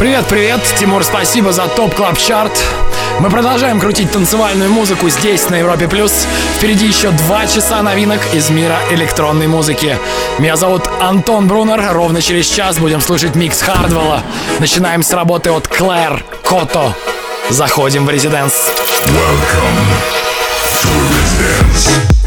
Привет-привет, Тимур, спасибо за топ клаб чарт Мы продолжаем крутить танцевальную музыку здесь, на Европе+. плюс. Впереди еще два часа новинок из мира электронной музыки. Меня зовут Антон Брунер. Ровно через час будем слушать микс Хардвелла. Начинаем с работы от Клэр Кото. Заходим в резиденс. Welcome to Residence.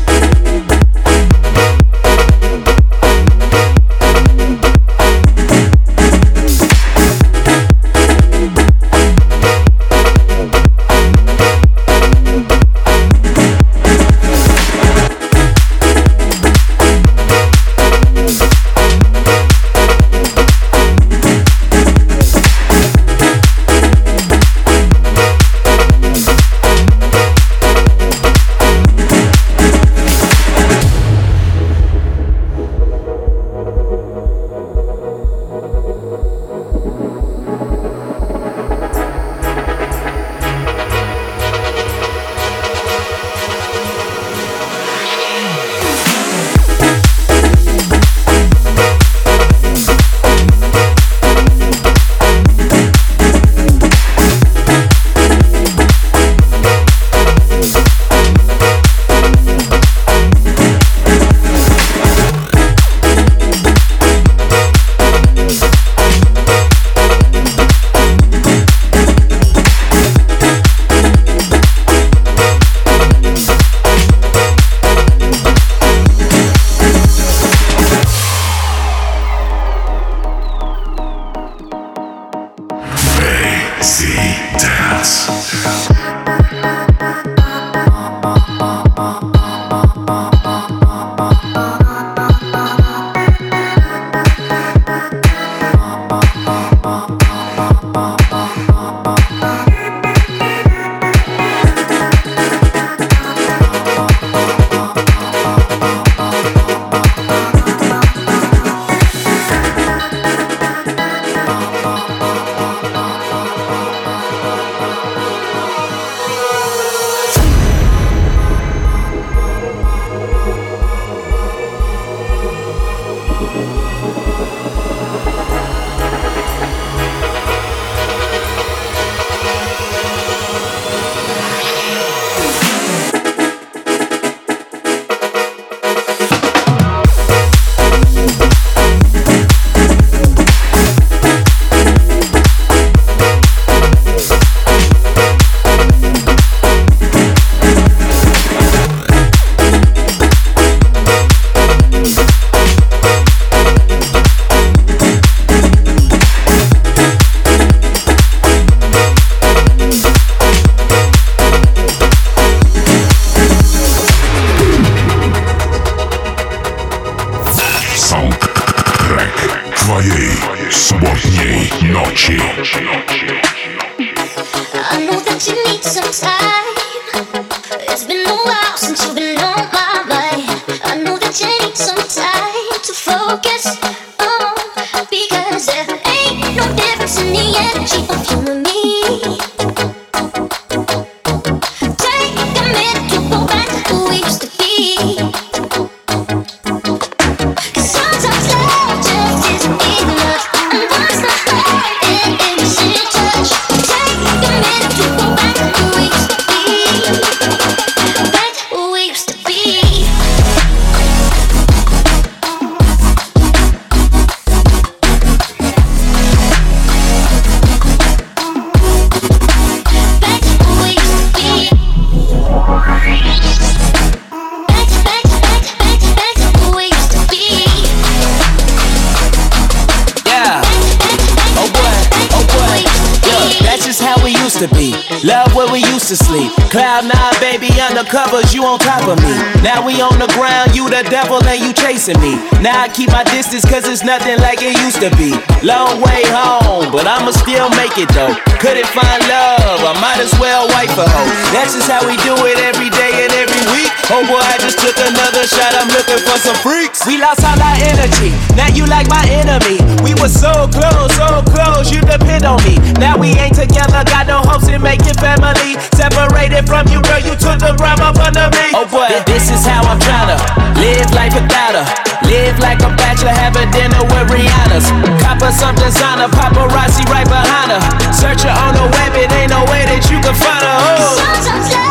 To sleep. Cloud nine, baby, undercovers, you on top of me. Now we on the ground, you the devil and you chasing me. Now I keep my distance cause it's nothing like it used to be. Long way home, but I'ma still make it though. Couldn't find love, I might as well wipe a hoe. That's just how we do it every day and every week. Oh boy, I just took another shot, I'm looking for some freaks. We lost all our energy, now you like my enemy. We were so close, so close, you depend on me. Now we ain't together, got no hopes in making family. Separated from you, girl, you took the ground up under me. Oh boy, this is how I'm tryna live life without her. Live like a bachelor, have a dinner with Rihanna's. Cop her some designer, paparazzi right behind her. Search her on the web, it ain't no way that you can find her. Oh.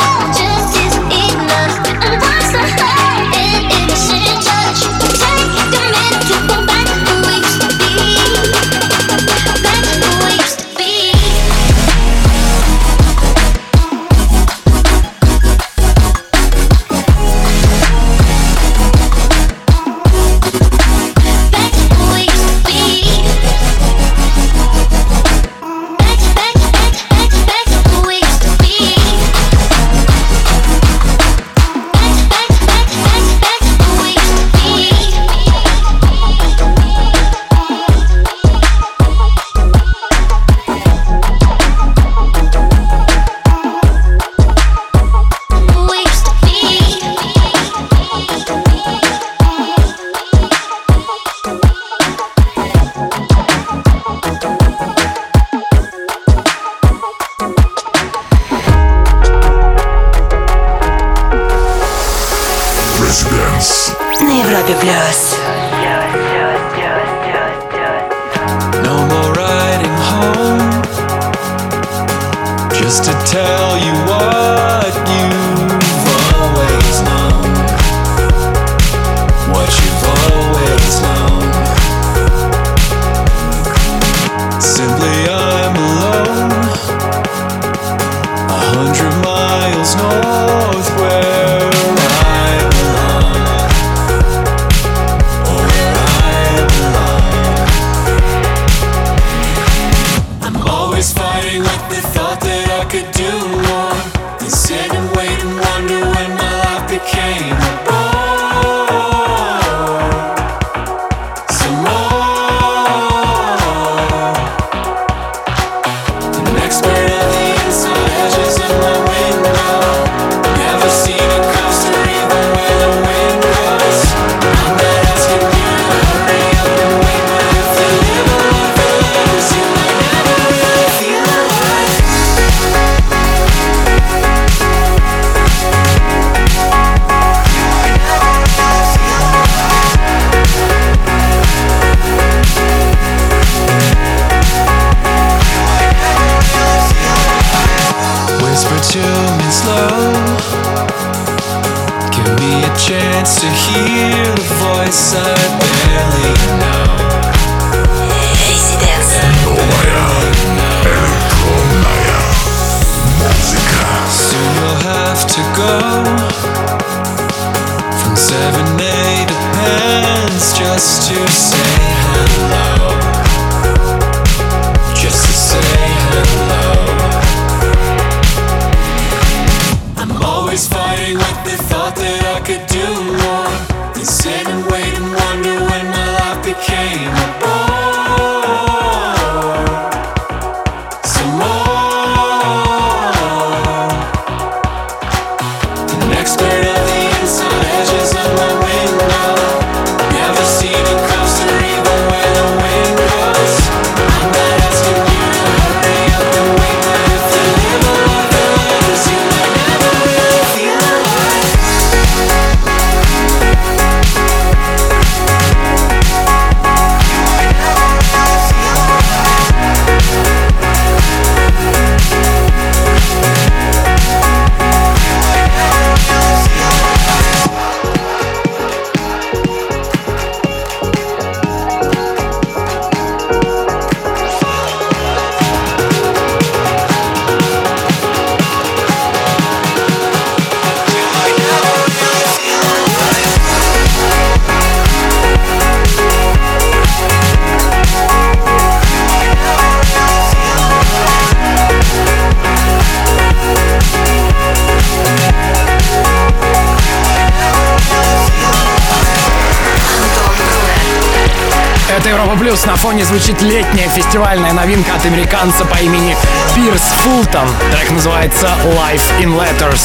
Фоне звучит летняя фестивальная новинка от американца по имени Пирс Фултон. Трек называется Life in Letters.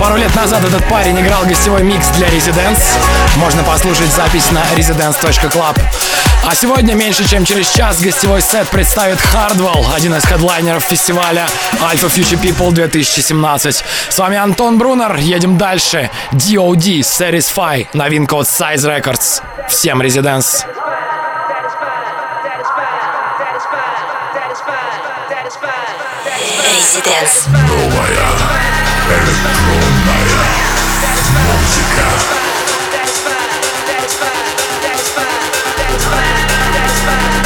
Пару лет назад этот парень играл гостевой микс для Residents. Можно послушать запись на residence.club. А сегодня, меньше чем через час, гостевой сет представит Hardwell, один из хедлайнеров фестиваля Alpha Future People 2017. С вами Антон Брунер, едем дальше. DOD Satisfy, новинка от Size Records. Всем резиденс. Резиденс. It's like that,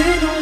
You.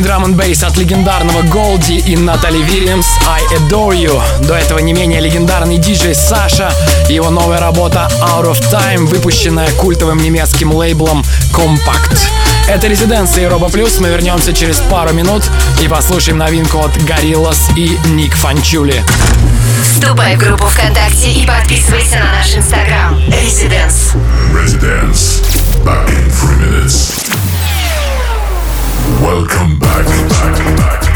Мощный драм н бейс от легендарного Голди и Натали Вильямс «I Adore You». До этого не менее легендарный диджей Саша и его новая работа «Out of Time», выпущенная культовым немецким лейблом «Compact». Это резиденция Роба Плюс. Мы вернемся через пару минут и послушаем новинку от Gorillaz и Ник Фанчули. Вступай в группу ВКонтакте и подписывайся на наш инстаграм. Резиденс. Резиденс. Back in three minutes. Welcome back. back, back.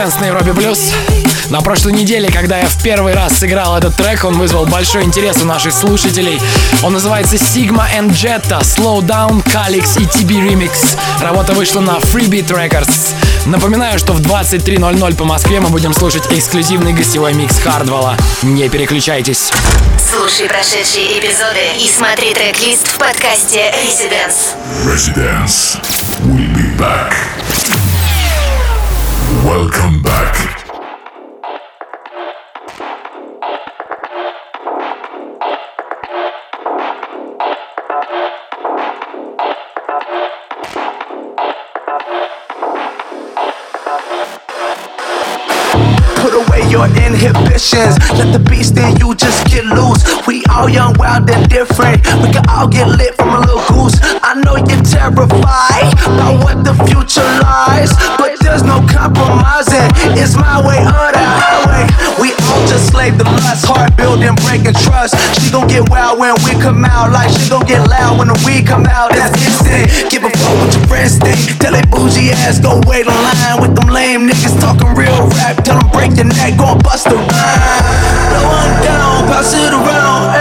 Резиденс на Европе Плюс. На прошлой неделе, когда я в первый раз сыграл этот трек, он вызвал большой интерес у наших слушателей. Он называется Sigma and Jetta, Slow Down, Calix и TB Remix. Работа вышла на Freebeat Records. Напоминаю, что в 23.00 по Москве мы будем слушать эксклюзивный гостевой микс Хардвелла. Не переключайтесь. Слушай прошедшие эпизоды и смотри трек-лист в подкасте Residence. Residence. We'll be back. Welcome back. Put away your inhibitions. Let the beast in you just get loose. We all young, wild, and different. We can all get lit from a little goose. I know you're terrified about what the future lies, but there's no compromising. It's my way or the highway. We all just slave the lust, heart building, breaking trust. She gon' get wild when we come out, like she gon' get loud when the weed come out. That's instant. Give a fuck what your friends think. Tell that bougie ass go wait in line with them lame niggas talking real rap. Tell them break your neck, gon' bust a rhyme. Blow down, pass it around.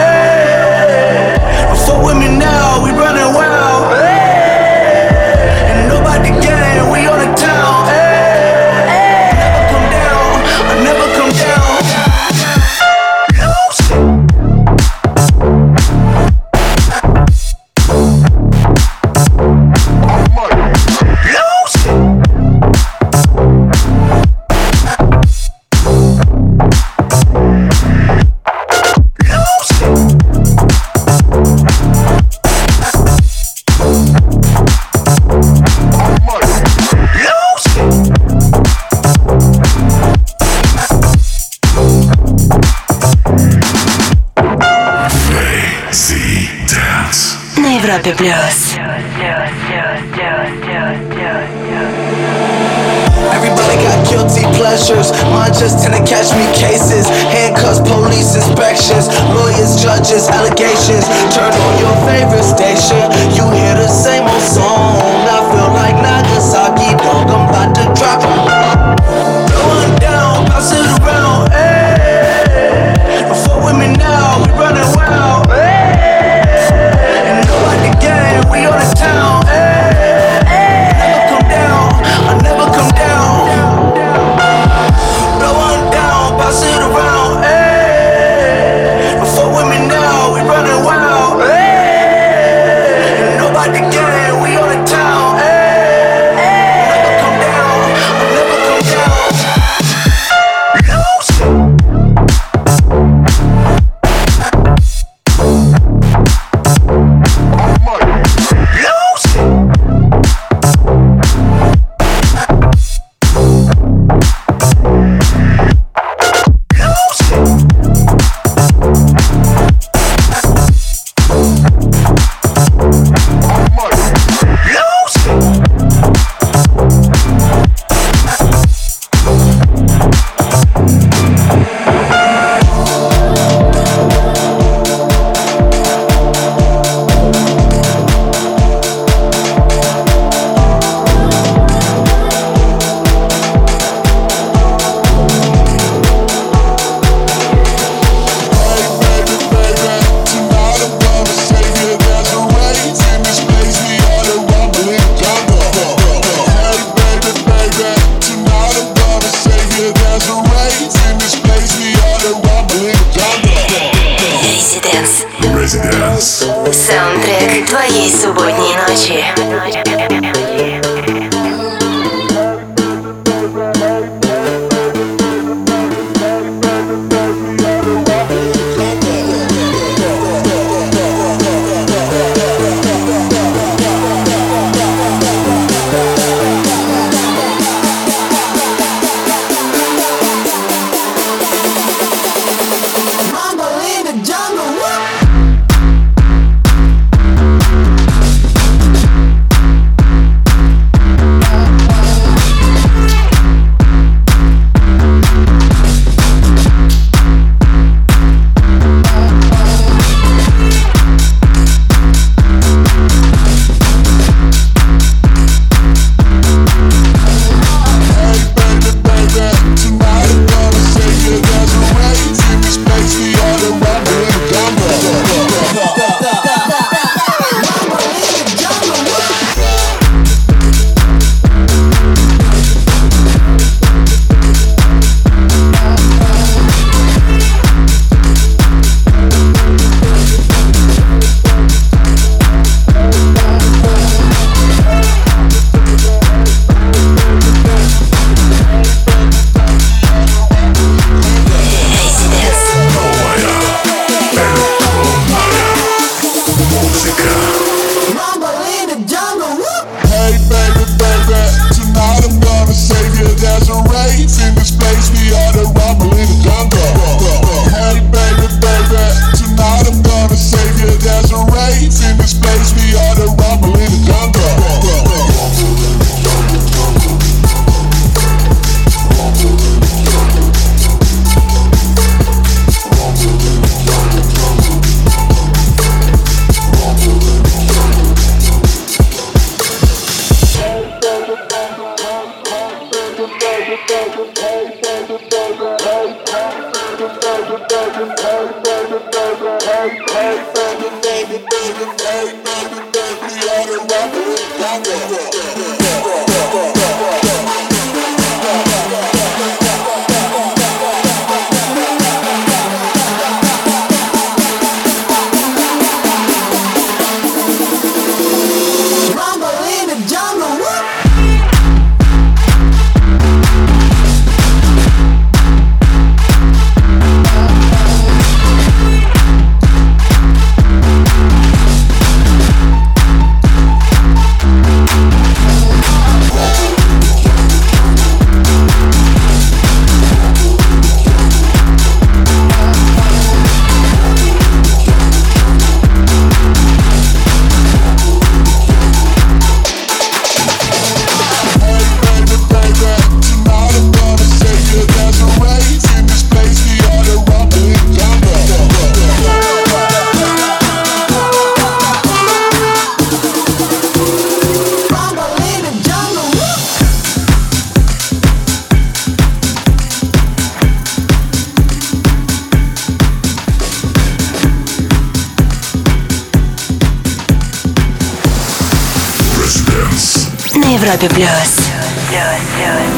Европе плюс.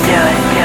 Tick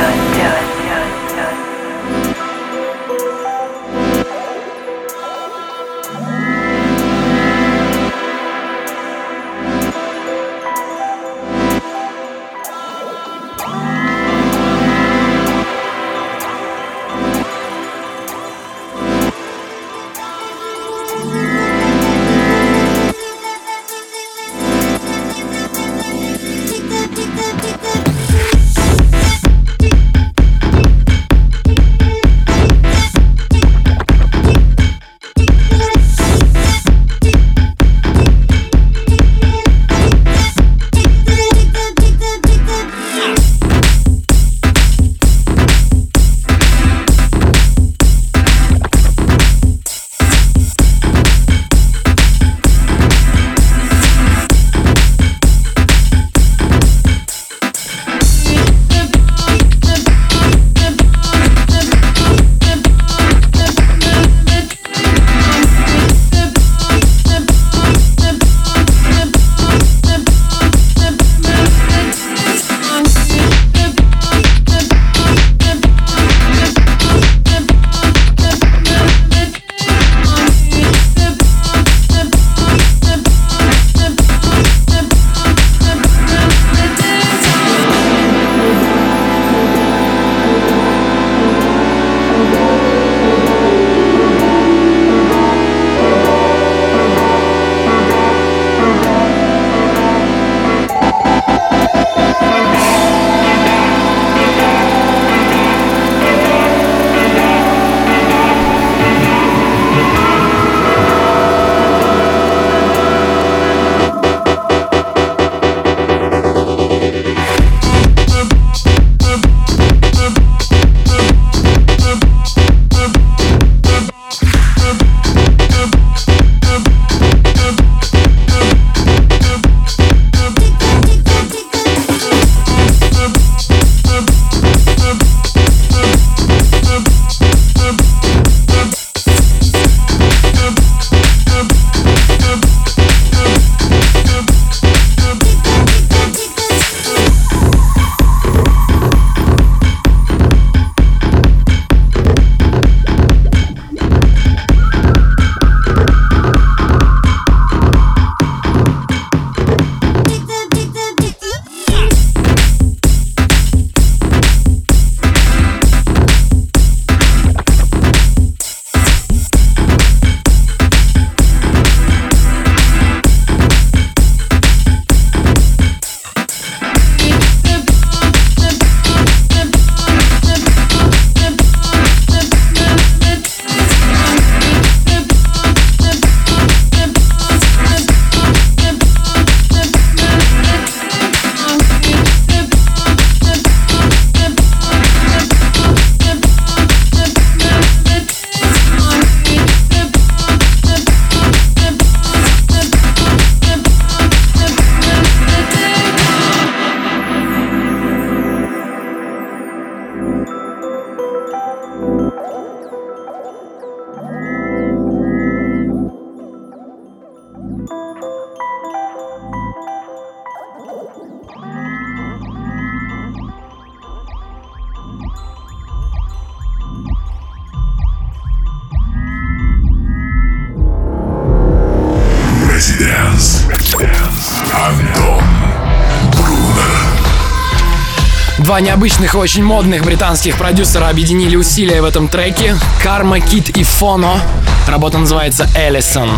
Два необычных и очень модных британских продюсера объединили усилия в этом треке. Карма, Кит и Фоно. Работа называется Эллисон.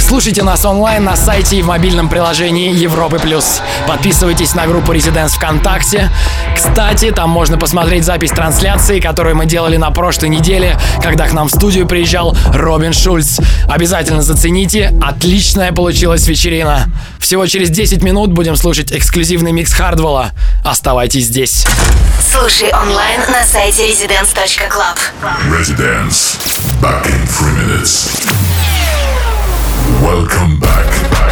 Слушайте нас онлайн на сайте и в мобильном приложении Европы Плюс. Подписывайтесь на группу Residents ВКонтакте. Кстати, там можно посмотреть запись трансляции, которую мы делали на прошлой неделе, когда к нам в студию приезжал Робин Шульц. Обязательно зацените. Отличная получилась вечерина. Всего через 10 минут будем слушать эксклюзивный микс Хардвелла. Оставайтесь здесь. Слушай онлайн на сайте residence.club. Residence. Back in three minutes. Welcome back.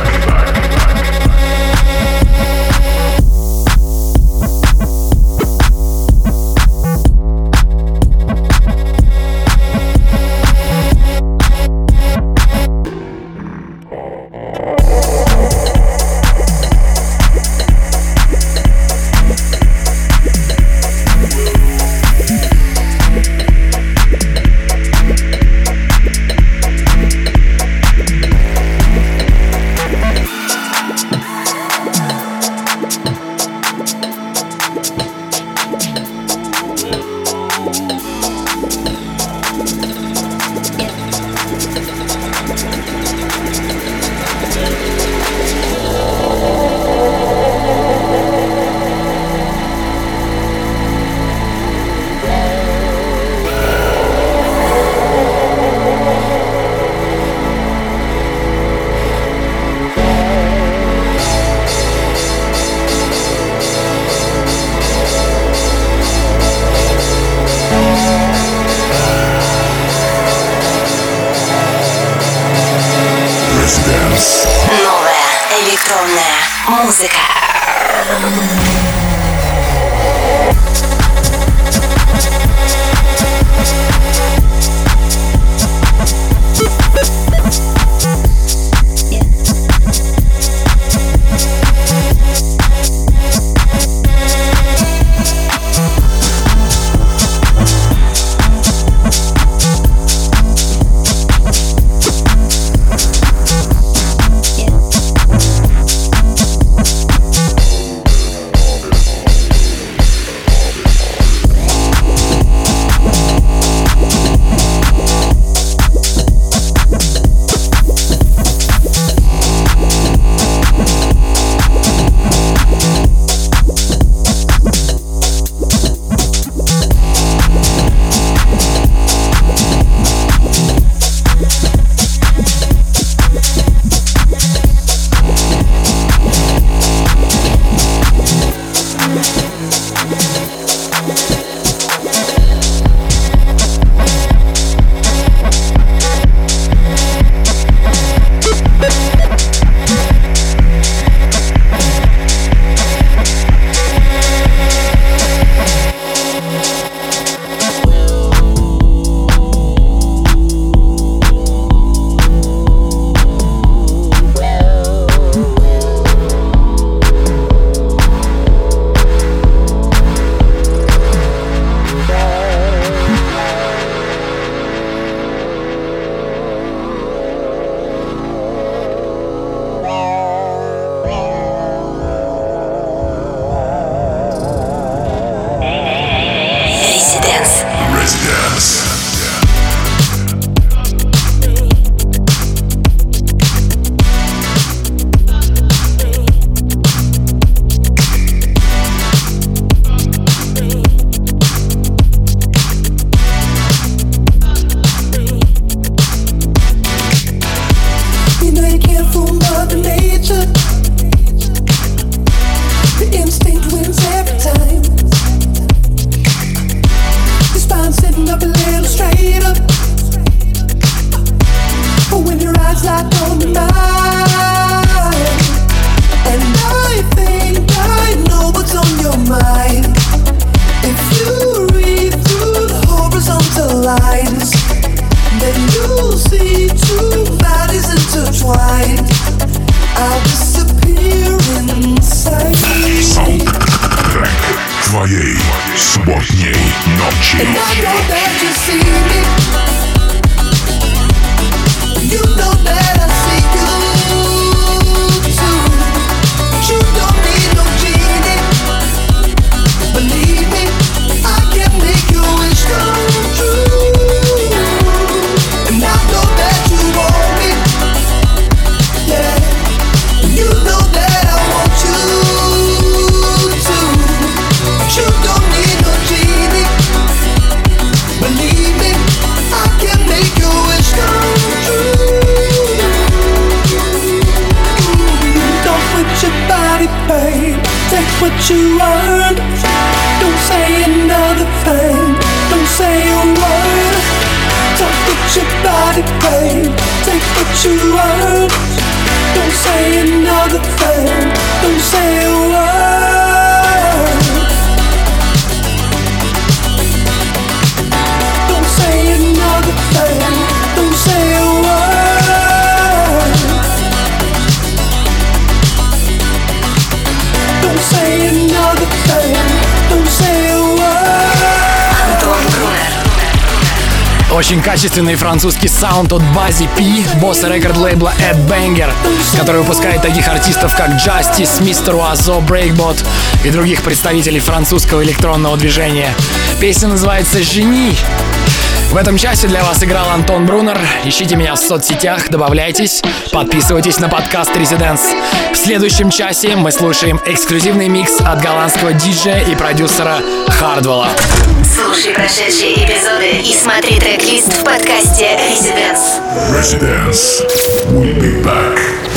Очень качественный французский саунд от Бази Пи, босса рекорд-лейбла Ed Banger, который выпускает таких артистов, как Justice, Mr. Oizo, Breakbot и других представителей французского электронного движения. Песня называется «Жени». В этом часе для вас играл Антон Брунер. Ищите меня в соцсетях, добавляйтесь, подписывайтесь на подкаст Residents. В следующем часе мы слушаем эксклюзивный микс от голландского диджея и продюсера Хардвелла. Слушай прошедшие эпизоды и смотри трек-лист в подкасте Residence. Residence. We'll be back.